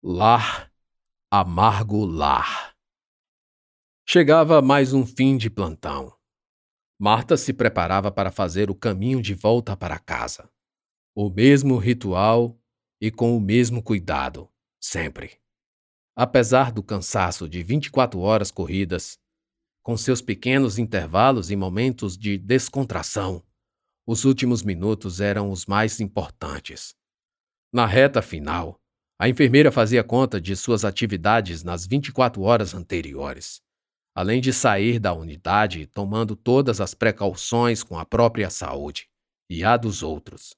Lar, amargo lar. Chegava mais um fim de plantão. Marta se preparava para fazer o caminho de volta para casa. O mesmo ritual e com o mesmo cuidado, sempre. Apesar do cansaço de 24 horas corridas, com seus pequenos intervalos e momentos de descontração, os últimos minutos eram os mais importantes. Na reta final, a enfermeira fazia conta de suas atividades nas 24 horas anteriores, além de sair da unidade tomando todas as precauções com a própria saúde e a dos outros.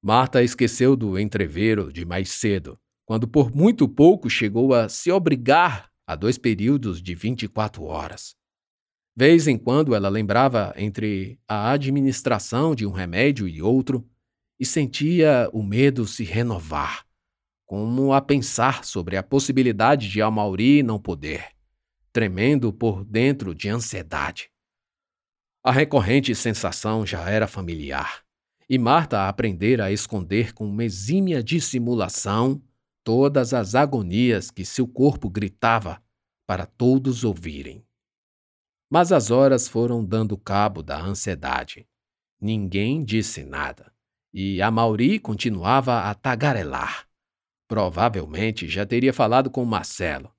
Marta esqueceu do entreveiro de mais cedo, quando por muito pouco chegou a se obrigar a dois períodos de 24 horas. Vez em quando ela lembrava entre a administração de um remédio e outro e sentia o medo se renovar como a pensar sobre a possibilidade de Amauri não poder, tremendo por dentro de ansiedade. A recorrente sensação já era familiar, e Marta aprendera a esconder com uma exímia dissimulação todas as agonias que seu corpo gritava para todos ouvirem. Mas as horas foram dando cabo da ansiedade. Ninguém disse nada, e a Mauri continuava a tagarelar Provavelmente já teria falado com Marcelo.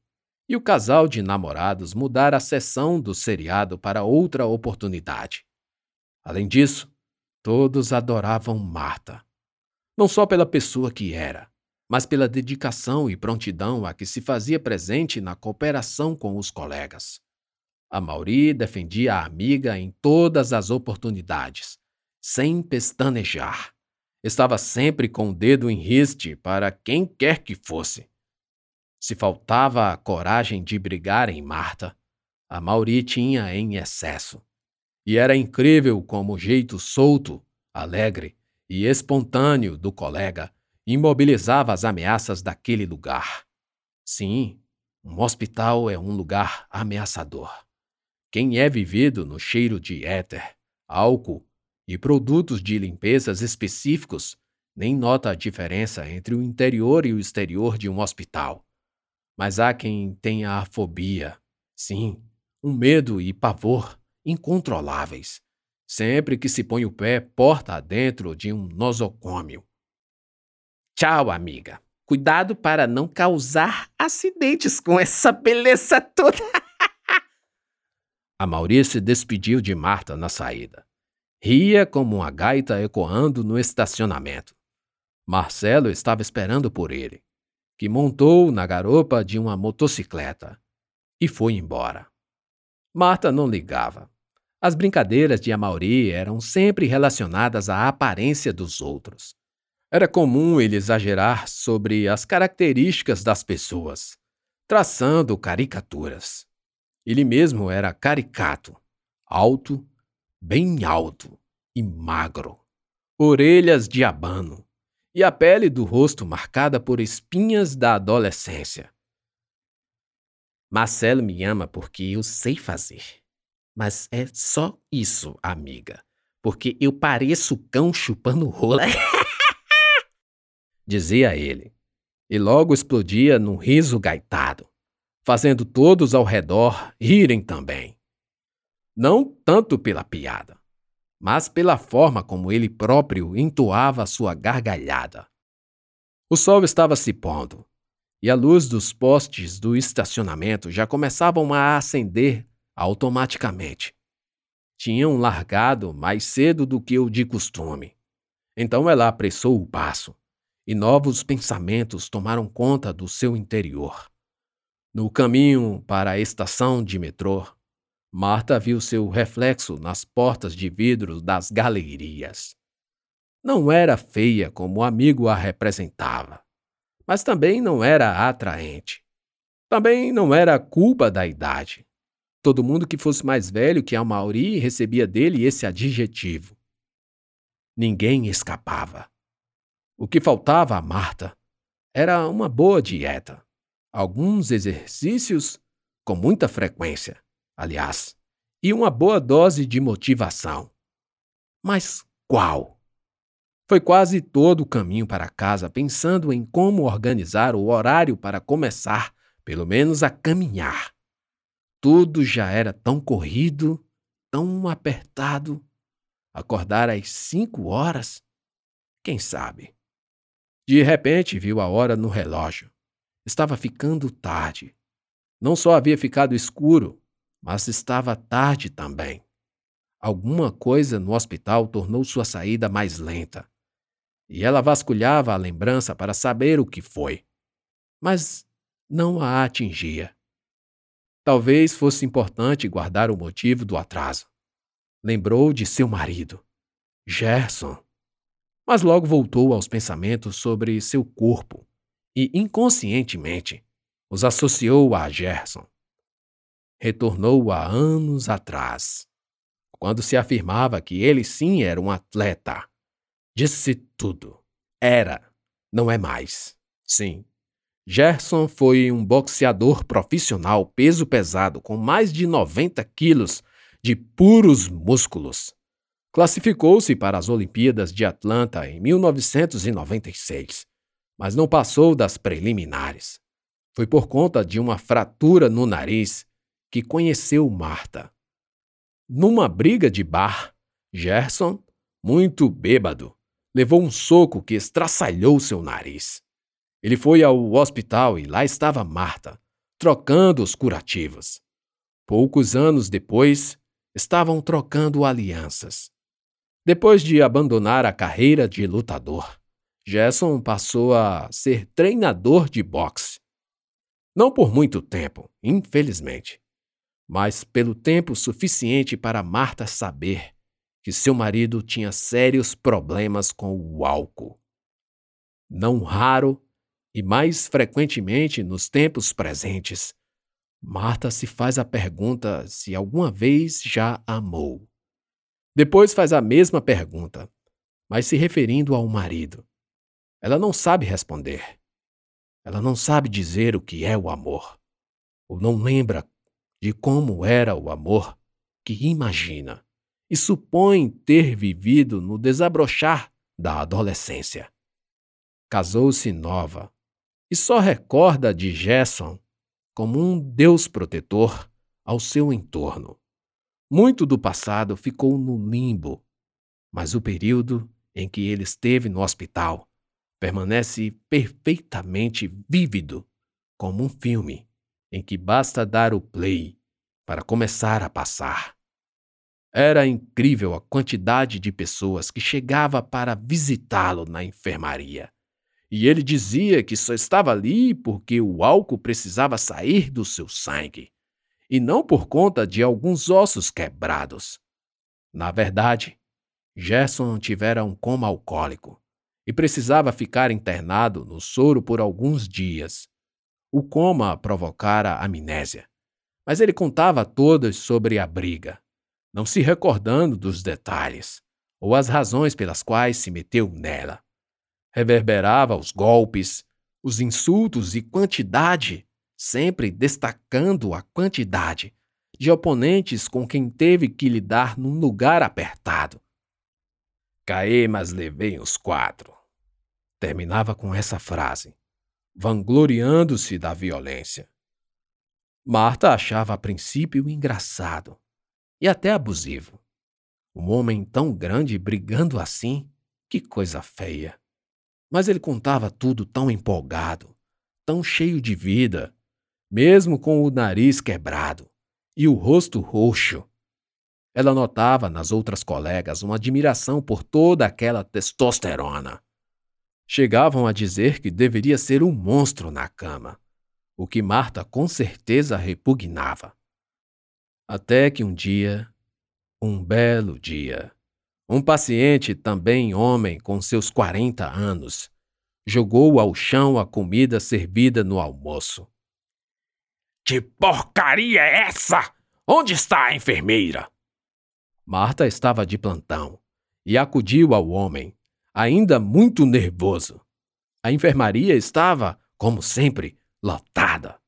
E o casal de namorados mudara a sessão do seriado para outra oportunidade. Além disso, todos adoravam Marta. Não só pela pessoa que era, mas pela dedicação e prontidão a que se fazia presente na cooperação com os colegas. A Mauri defendia a amiga em todas as oportunidades, sem pestanejar. Estava sempre com o dedo em riste para quem quer que fosse. Se faltava a coragem de brigar em Marta, a Mauri tinha em excesso. E era incrível como o jeito solto, alegre e espontâneo do colega imobilizava as ameaças daquele lugar. Sim, um hospital é um lugar ameaçador. Quem é vivido no cheiro de éter, álcool e produtos de limpezas específicos, nem nota a diferença entre o interior e o exterior de um hospital. Mas há quem tenha a fobia, sim, um medo e pavor incontroláveis, sempre que se põe o pé porta adentro de um nosocômio. Tchau, amiga. Cuidado para não causar acidentes com essa beleza toda. a Maurícia despediu de Marta na saída. Ria como uma gaita ecoando no estacionamento. Marcelo estava esperando por ele, que montou na garopa de uma motocicleta e foi embora. Marta não ligava. As brincadeiras de Amauri eram sempre relacionadas à aparência dos outros. Era comum ele exagerar sobre as características das pessoas, traçando caricaturas. Ele mesmo era caricato, alto, bem alto e magro, orelhas de abano e a pele do rosto marcada por espinhas da adolescência. Marcelo me ama porque eu sei fazer. Mas é só isso, amiga. Porque eu pareço cão chupando rola. Dizia ele. E logo explodia num riso gaitado, fazendo todos ao redor rirem também não tanto pela piada, mas pela forma como ele próprio entoava sua gargalhada. O sol estava se pondo, e a luz dos postes do estacionamento já começavam a acender automaticamente. Tinham largado mais cedo do que o de costume. Então ela apressou o passo, e novos pensamentos tomaram conta do seu interior. No caminho para a estação de metrô, Marta viu seu reflexo nas portas de vidro das galerias. Não era feia como o amigo a representava, mas também não era atraente. Também não era culpa da idade. Todo mundo que fosse mais velho que a Mauri recebia dele esse adjetivo. Ninguém escapava. O que faltava a Marta era uma boa dieta, alguns exercícios com muita frequência aliás, e uma boa dose de motivação. Mas qual? Foi quase todo o caminho para casa pensando em como organizar o horário para começar, pelo menos, a caminhar. Tudo já era tão corrido, tão apertado. Acordar às cinco horas? Quem sabe? De repente viu a hora no relógio. Estava ficando tarde. Não só havia ficado escuro, mas estava tarde também. Alguma coisa no hospital tornou sua saída mais lenta. E ela vasculhava a lembrança para saber o que foi. Mas não a atingia. Talvez fosse importante guardar o motivo do atraso. Lembrou de seu marido, Gerson. Mas logo voltou aos pensamentos sobre seu corpo e, inconscientemente, os associou a Gerson. Retornou a anos atrás, quando se afirmava que ele sim era um atleta. Disse tudo. Era, não é mais. Sim. Gerson foi um boxeador profissional peso pesado com mais de 90 quilos de puros músculos. Classificou-se para as Olimpíadas de Atlanta em 1996, mas não passou das preliminares. Foi por conta de uma fratura no nariz que conheceu Marta. Numa briga de bar, Gerson, muito bêbado, levou um soco que estraçalhou seu nariz. Ele foi ao hospital e lá estava Marta, trocando os curativos. Poucos anos depois, estavam trocando alianças. Depois de abandonar a carreira de lutador, Gerson passou a ser treinador de boxe. Não por muito tempo, infelizmente, mas pelo tempo suficiente para Marta saber que seu marido tinha sérios problemas com o álcool. Não raro e mais frequentemente nos tempos presentes, Marta se faz a pergunta se alguma vez já amou. Depois faz a mesma pergunta, mas se referindo ao marido. Ela não sabe responder. Ela não sabe dizer o que é o amor, ou não lembra de como era o amor que imagina e supõe ter vivido no desabrochar da adolescência. Casou-se nova e só recorda de Gerson como um Deus protetor ao seu entorno. Muito do passado ficou no limbo, mas o período em que ele esteve no hospital permanece perfeitamente vívido, como um filme em que basta dar o play para começar a passar. Era incrível a quantidade de pessoas que chegava para visitá-lo na enfermaria. E ele dizia que só estava ali porque o álcool precisava sair do seu sangue, e não por conta de alguns ossos quebrados. Na verdade, Gerson tivera um coma alcoólico e precisava ficar internado no soro por alguns dias. O coma provocara amnésia, mas ele contava a todas sobre a briga, não se recordando dos detalhes ou as razões pelas quais se meteu nela reverberava os golpes, os insultos e quantidade, sempre destacando a quantidade de oponentes com quem teve que lidar num lugar apertado. Caí, mas levei os quatro. Terminava com essa frase, vangloriando-se da violência. Marta achava a princípio engraçado e até abusivo. Um homem tão grande brigando assim, que coisa feia. Mas ele contava tudo tão empolgado, tão cheio de vida, mesmo com o nariz quebrado e o rosto roxo. Ela notava nas outras colegas uma admiração por toda aquela testosterona. Chegavam a dizer que deveria ser um monstro na cama, o que Marta com certeza repugnava. Até que um dia, um belo dia, um paciente, também homem com seus 40 anos, jogou ao chão a comida servida no almoço. Que porcaria é essa? Onde está a enfermeira? Marta estava de plantão e acudiu ao homem, ainda muito nervoso. A enfermaria estava, como sempre, lotada.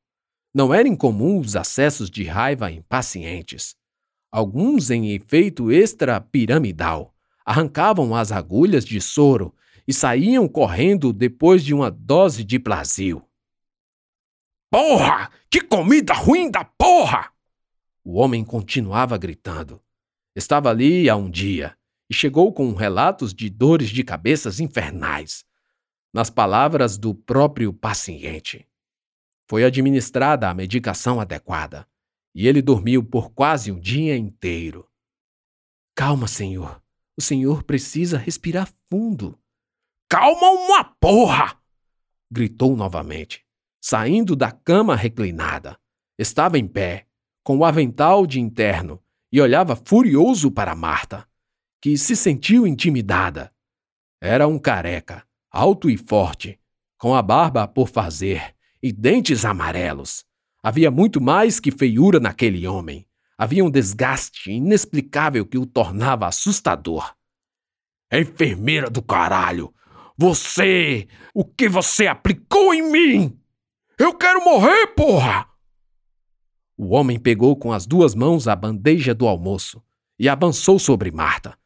Não era incomum os acessos de raiva em pacientes alguns em efeito extrapiramidal, arrancavam as agulhas de soro e saíam correndo depois de uma dose de Brasil. Porra! Que comida ruim da porra! O homem continuava gritando. Estava ali há um dia e chegou com relatos de dores de cabeças infernais. Nas palavras do próprio paciente. Foi administrada a medicação adequada e ele dormiu por quase um dia inteiro. Calma, senhor. O senhor precisa respirar fundo. Calma uma porra! gritou novamente, saindo da cama reclinada. Estava em pé, com o avental de interno, e olhava furioso para Marta, que se sentiu intimidada. Era um careca, alto e forte, com a barba por fazer e dentes amarelos. Havia muito mais que feiura naquele homem. Havia um desgaste inexplicável que o tornava assustador. Enfermeira do caralho! Você! O que você aplicou em mim? Eu quero morrer, porra! O homem pegou com as duas mãos a bandeja do almoço e avançou sobre Marta,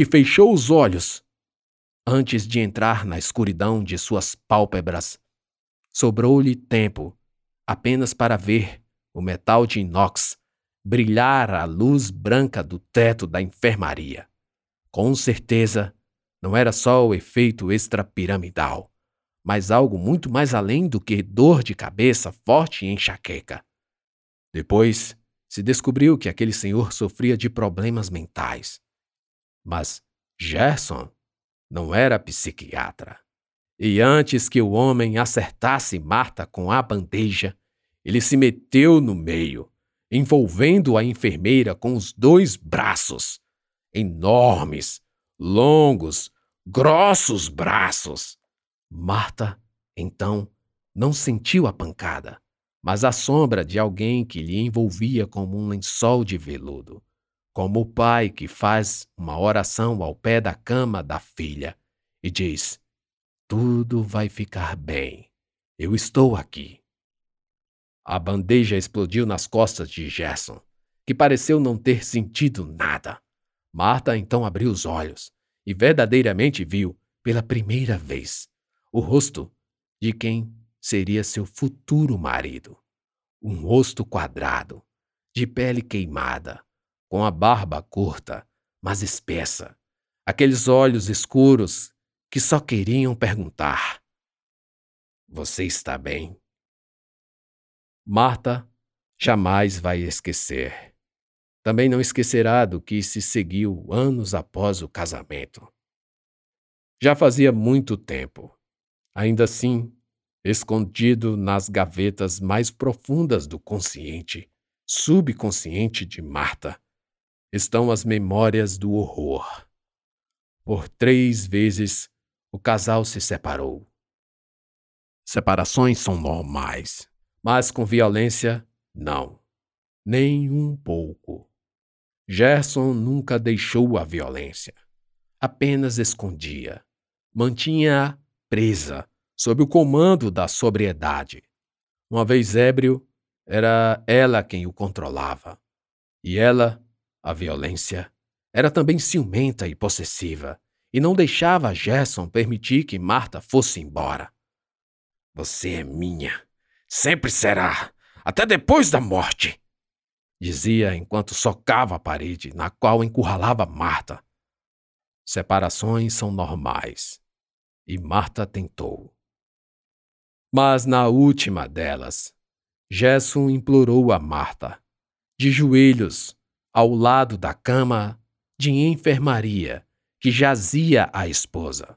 que fechou os olhos antes de entrar na escuridão de suas pálpebras. Sobrou-lhe tempo apenas para ver o metal de inox brilhar à luz branca do teto da enfermaria. Com certeza, não era só o efeito extrapiramidal, mas algo muito mais além do que dor de cabeça forte e enxaqueca. Depois, se descobriu que aquele senhor sofria de problemas mentais. Mas Gerson não era psiquiatra. E antes que o homem acertasse Marta com a bandeja, ele se meteu no meio, envolvendo a enfermeira com os dois braços. Enormes, longos, grossos braços. Marta, então, não sentiu a pancada, mas a sombra de alguém que lhe envolvia como um lençol de veludo, como o pai que faz uma oração ao pé da cama da filha e diz: Tudo vai ficar bem. Eu estou aqui. A bandeja explodiu nas costas de Gerson, que pareceu não ter sentido nada. Marta então abriu os olhos e verdadeiramente viu, pela primeira vez, o rosto de quem seria seu futuro marido. Um rosto quadrado, de pele queimada, com a barba curta, mas espessa, aqueles olhos escuros que só queriam perguntar: Você está bem? Marta jamais vai esquecer. Também não esquecerá do que se seguiu anos após o casamento. Já fazia muito tempo. Ainda assim, escondido nas gavetas mais profundas do consciente, subconsciente de Marta, estão as memórias do horror. Por três vezes, o casal se separou. Separações são normais. Mas com violência, não. Nem um pouco. Gerson nunca deixou a violência. Apenas escondia. Mantinha-a presa, sob o comando da sobriedade. Uma vez ébrio, era ela quem o controlava. E ela, a violência, era também ciumenta e possessiva, e não deixava Gerson permitir que Marta fosse embora. Você é minha, Sempre será, até depois da morte, dizia enquanto socava a parede na qual encurralava Marta. Separações são normais, e Marta tentou. Mas na última delas, Gerson implorou a Marta, de joelhos, ao lado da cama de enfermaria que jazia a esposa.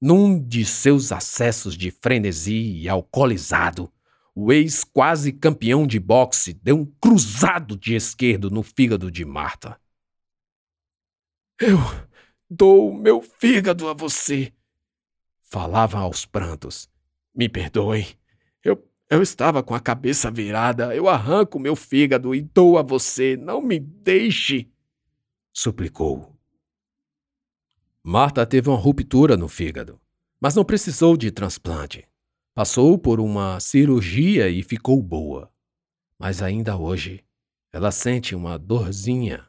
Num de seus acessos de frenesi e alcoolizado, o ex-quase campeão de boxe deu um cruzado de esquerdo no fígado de Marta. Eu dou meu fígado a você, falava aos prantos. Me perdoe. Eu, eu estava com a cabeça virada. Eu arranco meu fígado e dou a você. Não me deixe, suplicou. Marta teve uma ruptura no fígado, mas não precisou de transplante. Passou por uma cirurgia e ficou boa. Mas ainda hoje, ela sente uma dorzinha,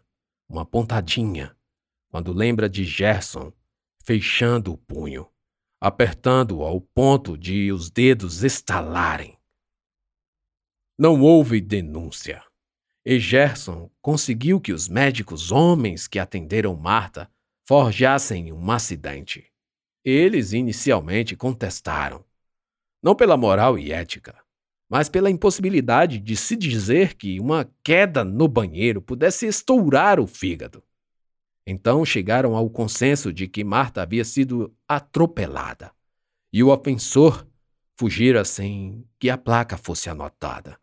uma pontadinha, quando lembra de Gerson fechando o punho, apertando-o ao ponto de os dedos estalarem. Não houve denúncia. E Gerson conseguiu que os médicos homens que atenderam Marta forjassem um acidente. Eles inicialmente contestaram, não pela moral e ética, mas pela impossibilidade de se dizer que uma queda no banheiro pudesse estourar o fígado. Então chegaram ao consenso de que Marta havia sido atropelada e o ofensor fugira sem que a placa fosse anotada.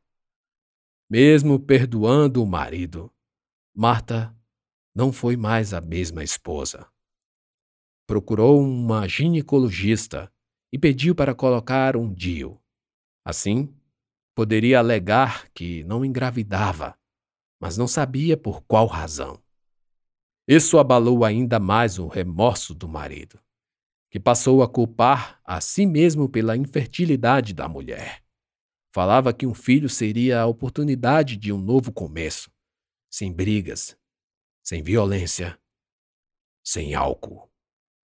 Mesmo perdoando o marido, Marta não foi mais a mesma esposa. Procurou uma ginecologista e pediu para colocar um DIU. Assim, poderia alegar que não engravidava, mas não sabia por qual razão. Isso abalou ainda mais o remorso do marido, que passou a culpar a si mesmo pela infertilidade da mulher. Falava que um filho seria a oportunidade de um novo começo, sem brigas, sem violência, sem álcool.